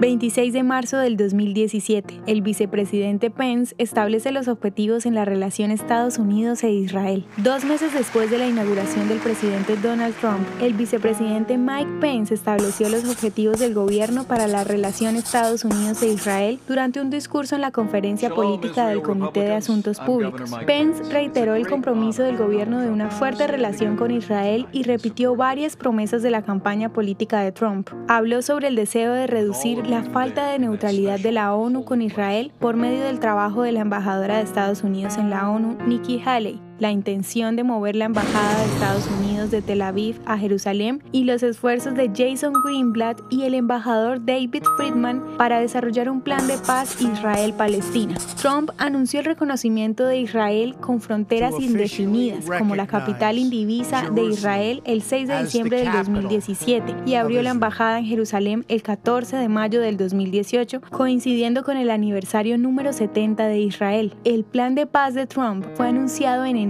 26 de marzo del 2017, el vicepresidente Pence establece los objetivos en la relación Estados Unidos e Israel. Dos meses después de la inauguración del presidente Donald Trump, el vicepresidente Mike Pence estableció los objetivos del gobierno para la relación Estados Unidos e Israel durante un discurso en la conferencia política del Comité de Asuntos Públicos. Pence reiteró el compromiso del gobierno de una fuerte relación con Israel y repitió varias promesas de la campaña política de Trump. Habló sobre el deseo de reducir la falta de neutralidad de la ONU con Israel por medio del trabajo de la embajadora de Estados Unidos en la ONU, Nikki Haley, la intención de mover la embajada de Estados Unidos de Tel Aviv a Jerusalén y los esfuerzos de Jason Greenblatt y el embajador David Friedman para desarrollar un plan de paz Israel-Palestina. Trump anunció el reconocimiento de Israel con fronteras indefinidas como la capital indivisa de Israel el 6 de diciembre del 2017 y abrió la embajada en Jerusalén el 14 de mayo del 2018, coincidiendo con el aniversario número 70 de Israel. El plan de paz de Trump fue anunciado en enero